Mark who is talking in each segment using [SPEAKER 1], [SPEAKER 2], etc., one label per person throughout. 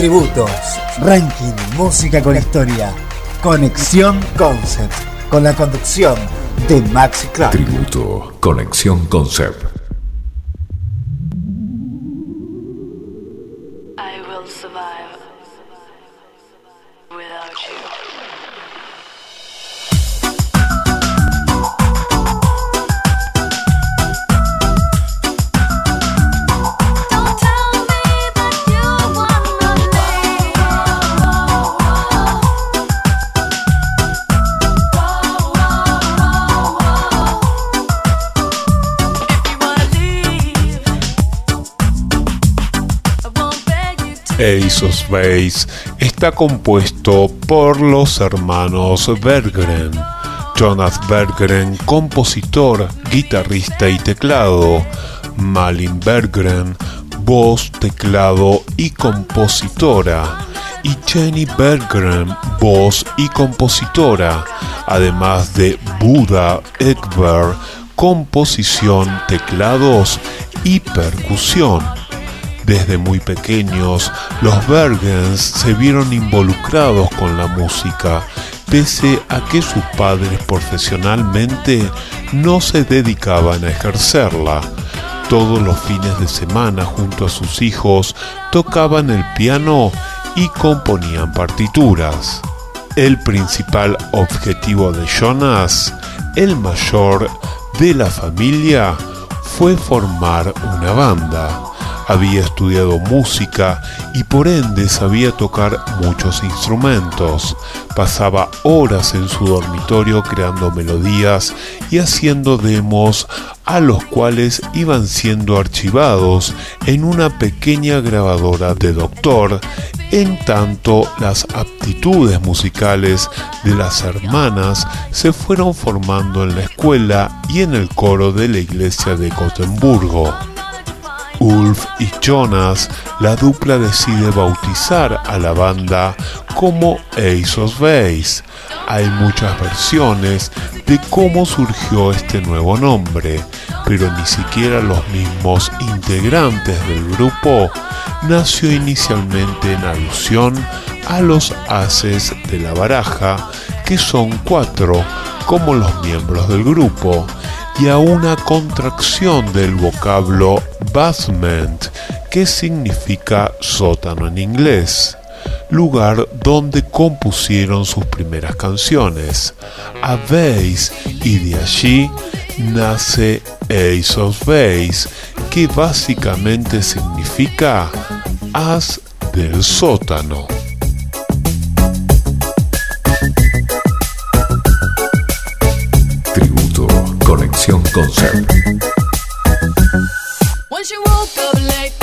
[SPEAKER 1] Tributos. Ranking Música con Historia. Conexión Concept. Con la conducción de Maxi Clark.
[SPEAKER 2] Tributo. Conexión Concept. Base está compuesto por los hermanos Berggren. Jonas Berggren, compositor, guitarrista y teclado. Malin Berggren, voz, teclado y compositora. Y Jenny Berggren, voz y compositora. Además de Buda Ekberg, composición, teclados y percusión. Desde muy pequeños, los Bergens se vieron involucrados con la música, pese a que sus padres profesionalmente no se dedicaban a ejercerla. Todos los fines de semana junto a sus hijos tocaban el piano y componían partituras. El principal objetivo de Jonas, el mayor de la familia, fue formar una banda había estudiado música y por ende sabía tocar muchos instrumentos. Pasaba horas en su dormitorio creando melodías y haciendo demos a los cuales iban siendo archivados en una pequeña grabadora de doctor, en tanto las aptitudes musicales de las hermanas se fueron formando en la escuela y en el coro de la iglesia de Gotemburgo. Ulf y Jonas, la dupla decide bautizar a la banda como Ace of Base. Hay muchas versiones de cómo surgió este nuevo nombre, pero ni siquiera los mismos integrantes del grupo nació inicialmente en alusión a los haces de la baraja, que son cuatro, como los miembros del grupo, y a una contracción del vocablo basement, que significa sótano en inglés, lugar donde compusieron sus primeras canciones. A Base y de allí nace Ace of Base, que básicamente significa as del sótano. Conexión Concept.
[SPEAKER 1] 'Cause you woke up late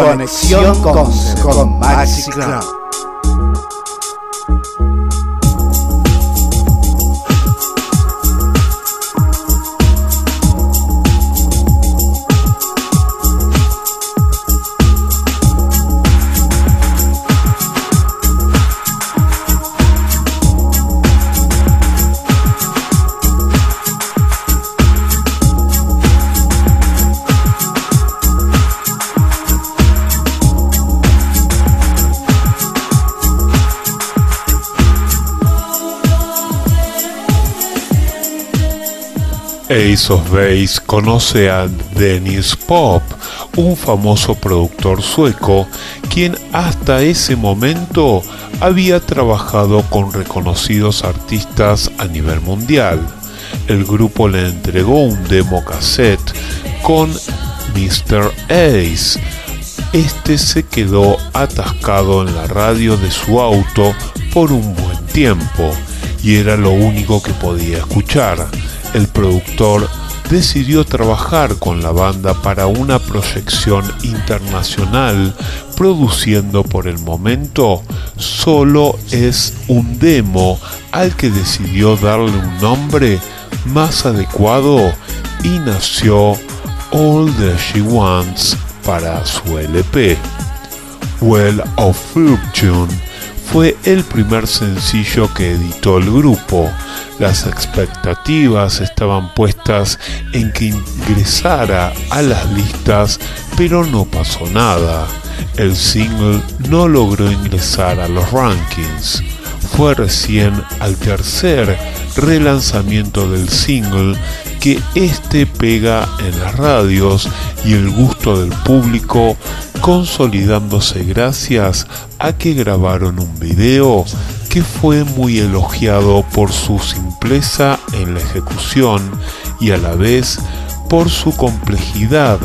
[SPEAKER 1] Conexión con, con Maxi Club.
[SPEAKER 2] Ace of Base conoce a Dennis Pop, un famoso productor sueco, quien hasta ese momento había trabajado con reconocidos artistas a nivel mundial. El grupo le entregó un demo cassette con Mr. Ace. Este se quedó atascado en la radio de su auto por un buen tiempo y era lo único que podía escuchar el productor decidió trabajar con la banda para una proyección internacional, produciendo por el momento solo es un demo al que decidió darle un nombre más adecuado y nació All That She Wants para su LP. Well of Fortune fue el primer sencillo que editó el grupo. Las expectativas estaban puestas en que ingresara a las listas, pero no pasó nada. El single no logró ingresar a los rankings. Fue recién al tercer relanzamiento del single que este pega en las radios y el gusto del público consolidándose gracias a que grabaron un video que fue muy elogiado por su simpleza en la ejecución y a la vez por su complejidad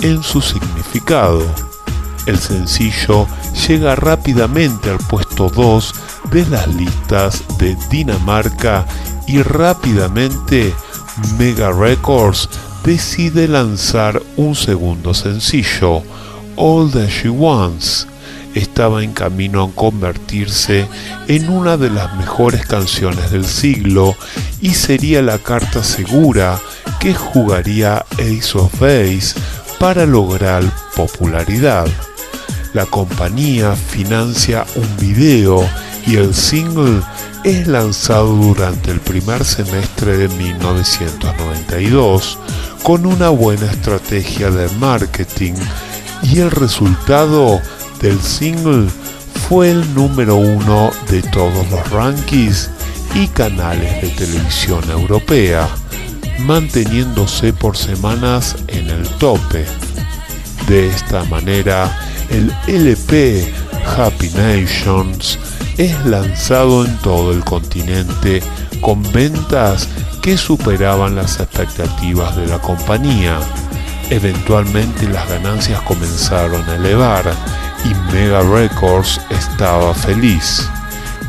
[SPEAKER 2] en su significado. El sencillo llega rápidamente al puesto 2 de las listas de Dinamarca y rápidamente Mega Records decide lanzar un segundo sencillo, All That She Wants. Estaba en camino a convertirse en una de las mejores canciones del siglo y sería la carta segura que jugaría Ace of Base para lograr popularidad. La compañía financia un video y el single es lanzado durante el primer semestre de 1992 con una buena estrategia de marketing y el resultado del single fue el número uno de todos los rankings y canales de televisión europea, manteniéndose por semanas en el tope. De esta manera, el LP Happy Nations es lanzado en todo el continente con ventas que superaban las expectativas de la compañía. Eventualmente las ganancias comenzaron a elevar y Mega Records estaba feliz.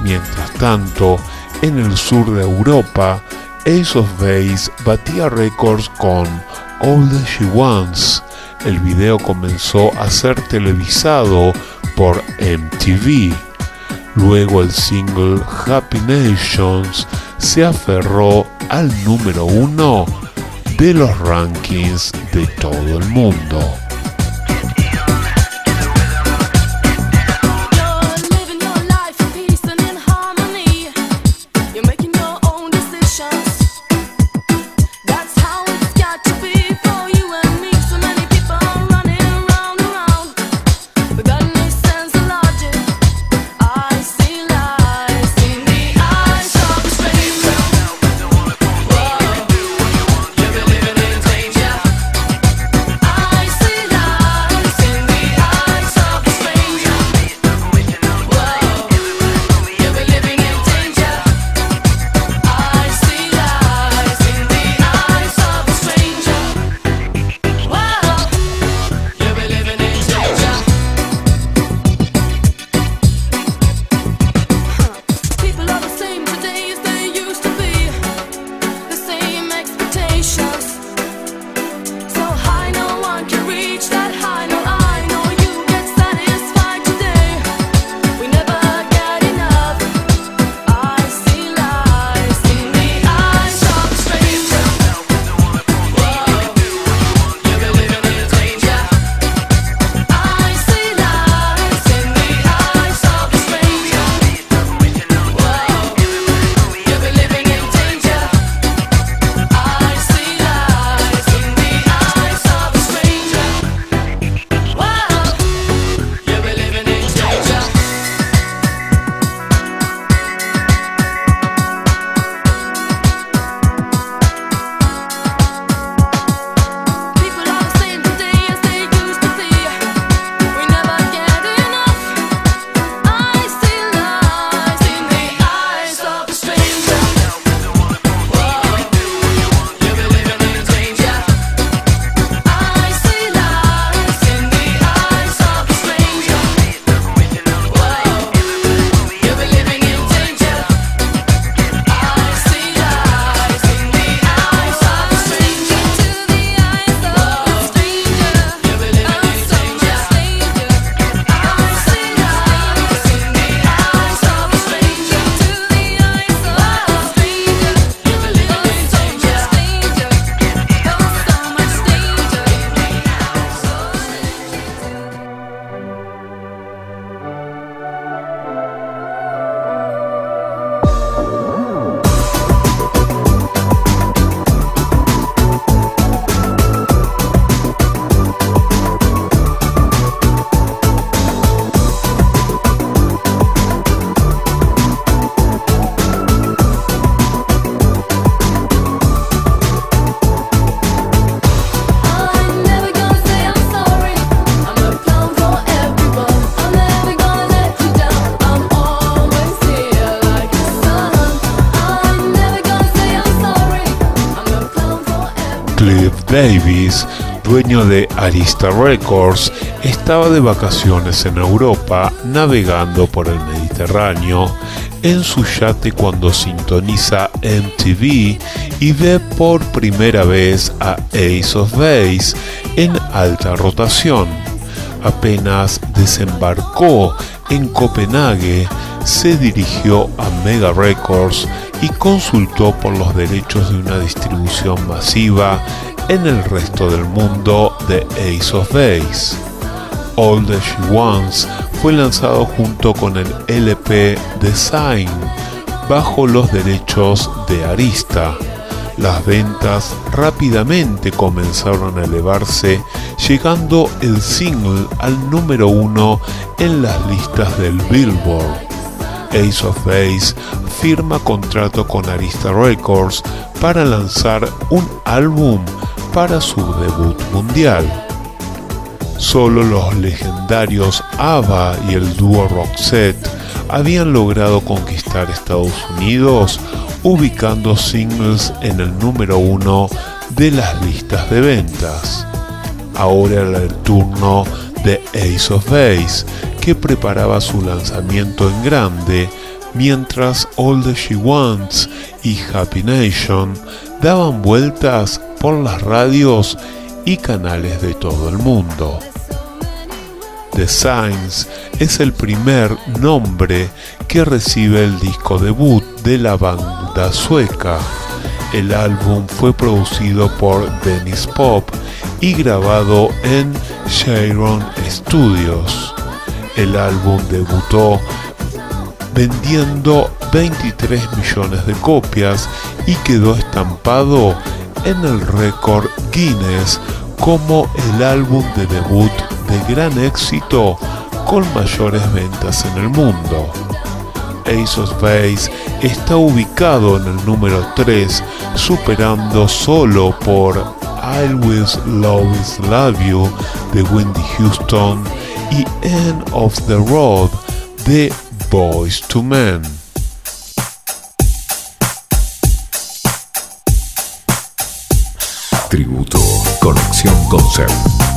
[SPEAKER 2] Mientras tanto, en el sur de Europa, Ace of Base batía récords con All That She Wants. El video comenzó a ser televisado por MTV. Luego el single Happy Nations se aferró al número uno de los rankings de todo el mundo. Davis, dueño de Arista Records, estaba de vacaciones en Europa navegando por el Mediterráneo en su yate cuando sintoniza MTV y ve por primera vez a Ace of Base en alta rotación. Apenas desembarcó en Copenhague, se dirigió a Mega Records y consultó por los derechos de una distribución masiva en el resto del mundo de Ace of Base. All That She Wants fue lanzado junto con el LP Design bajo los derechos de Arista. Las ventas rápidamente comenzaron a elevarse, llegando el single al número uno en las listas del Billboard. Ace of Base firma contrato con Arista Records para lanzar un álbum para su debut mundial. Solo los legendarios ABBA y el dúo Roxette habían logrado conquistar Estados Unidos ubicando singles en el número uno de las listas de ventas. Ahora era el turno de Ace of Base, que preparaba su lanzamiento en grande, mientras All That She Wants y Happy Nation daban vueltas las radios y canales de todo el mundo. The Signs es el primer nombre que recibe el disco debut de la banda sueca. El álbum fue producido por Dennis Pop y grabado en Sharon Studios. El álbum debutó vendiendo 23 millones de copias y quedó estampado en el récord Guinness como el álbum de debut de gran éxito con mayores ventas en el mundo. Ace of Base está ubicado en el número 3, superando solo por I Always Love You de Wendy Houston y End of the Road de Boys to Men.
[SPEAKER 3] Tributo Conexión Concept.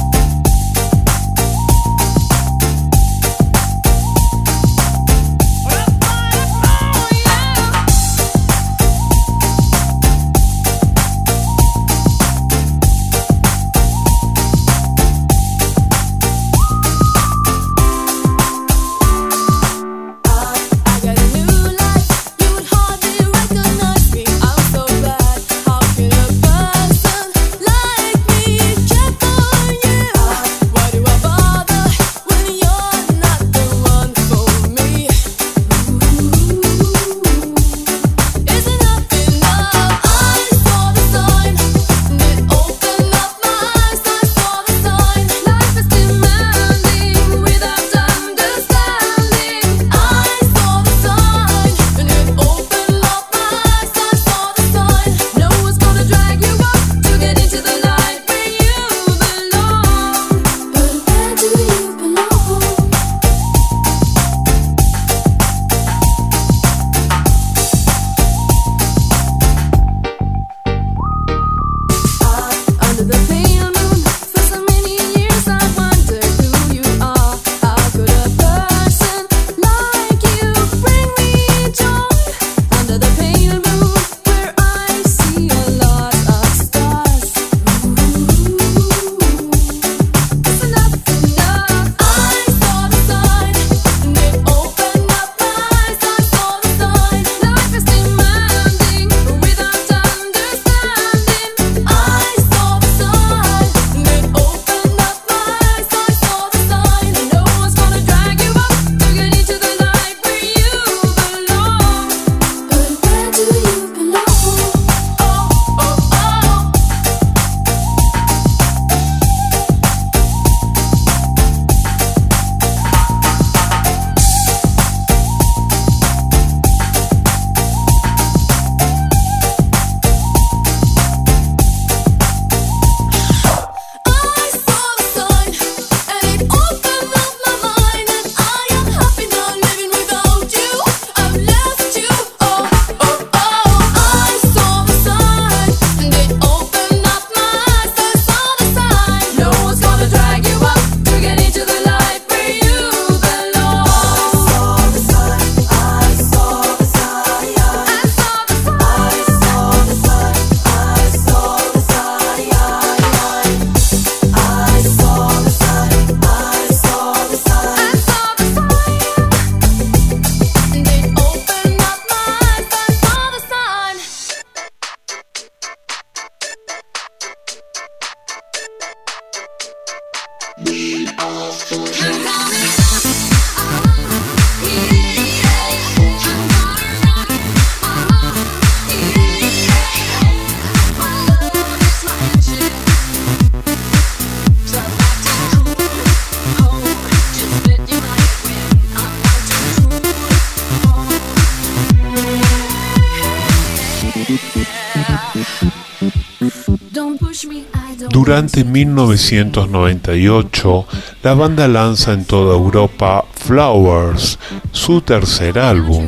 [SPEAKER 2] Durante 1998, la banda lanza en toda Europa Flowers, su tercer álbum,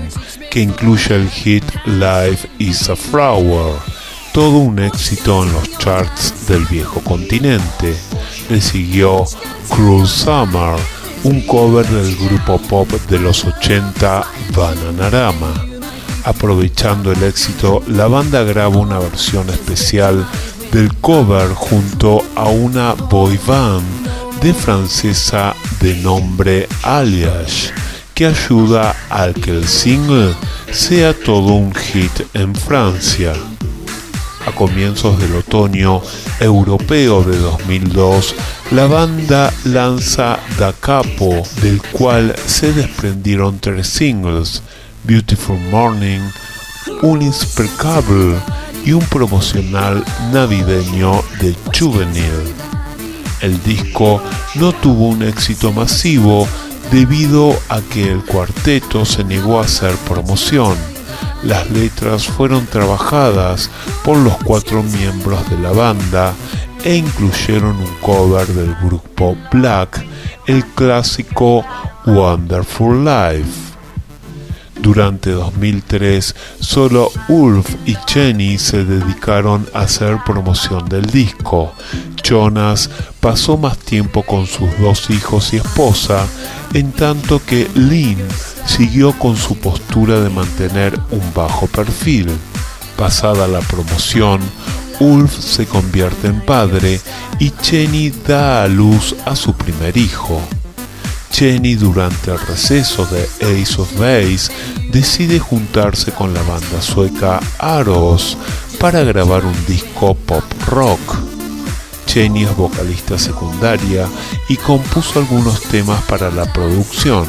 [SPEAKER 2] que incluye el hit Life is a Flower, todo un éxito en los charts del viejo continente. Le siguió Cruel Summer, un cover del grupo pop de los 80 Bananarama. Aprovechando el éxito, la banda graba una versión especial del cover junto a una boy band de francesa de nombre Alias, que ayuda a que el single sea todo un hit en Francia. A comienzos del otoño europeo de 2002, la banda lanza Da Capo, del cual se desprendieron tres singles, Beautiful Morning, Uninspercable y un promocional navideño de Juvenile. El disco no tuvo un éxito masivo debido a que el cuarteto se negó a hacer promoción. Las letras fueron trabajadas por los cuatro miembros de la banda e incluyeron un cover del grupo Black, el clásico Wonderful Life. Durante 2003, solo Ulf y Jenny se dedicaron a hacer promoción del disco. Jonas pasó más tiempo con sus dos hijos y esposa, en tanto que Lynn siguió con su postura de mantener un bajo perfil. Pasada la promoción, Ulf se convierte en padre y Jenny da a luz a su primer hijo. Jenny durante el receso de Ace of Base decide juntarse con la banda sueca Aros para grabar un disco pop rock. Jenny es vocalista secundaria y compuso algunos temas para la producción.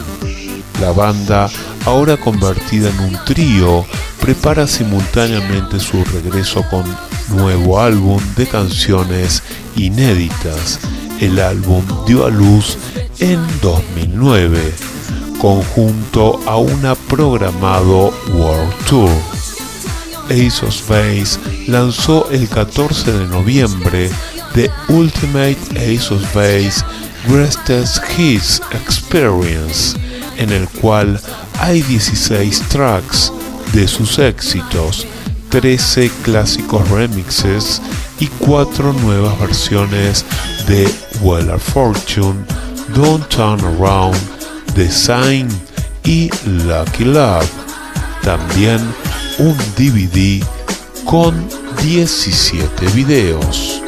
[SPEAKER 2] La banda, ahora convertida en un trío, prepara simultáneamente su regreso con nuevo álbum de canciones inéditas. El álbum dio a luz en 2009, conjunto a una programado World Tour. Ace of Base lanzó el 14 de noviembre The Ultimate Ace of Base Greatest Hits Experience, en el cual hay 16 tracks de sus éxitos, 13 clásicos remixes y 4 nuevas versiones de Weller Fortune, Don't Turn Around, Design y Lucky Love. También un DVD con 17 videos.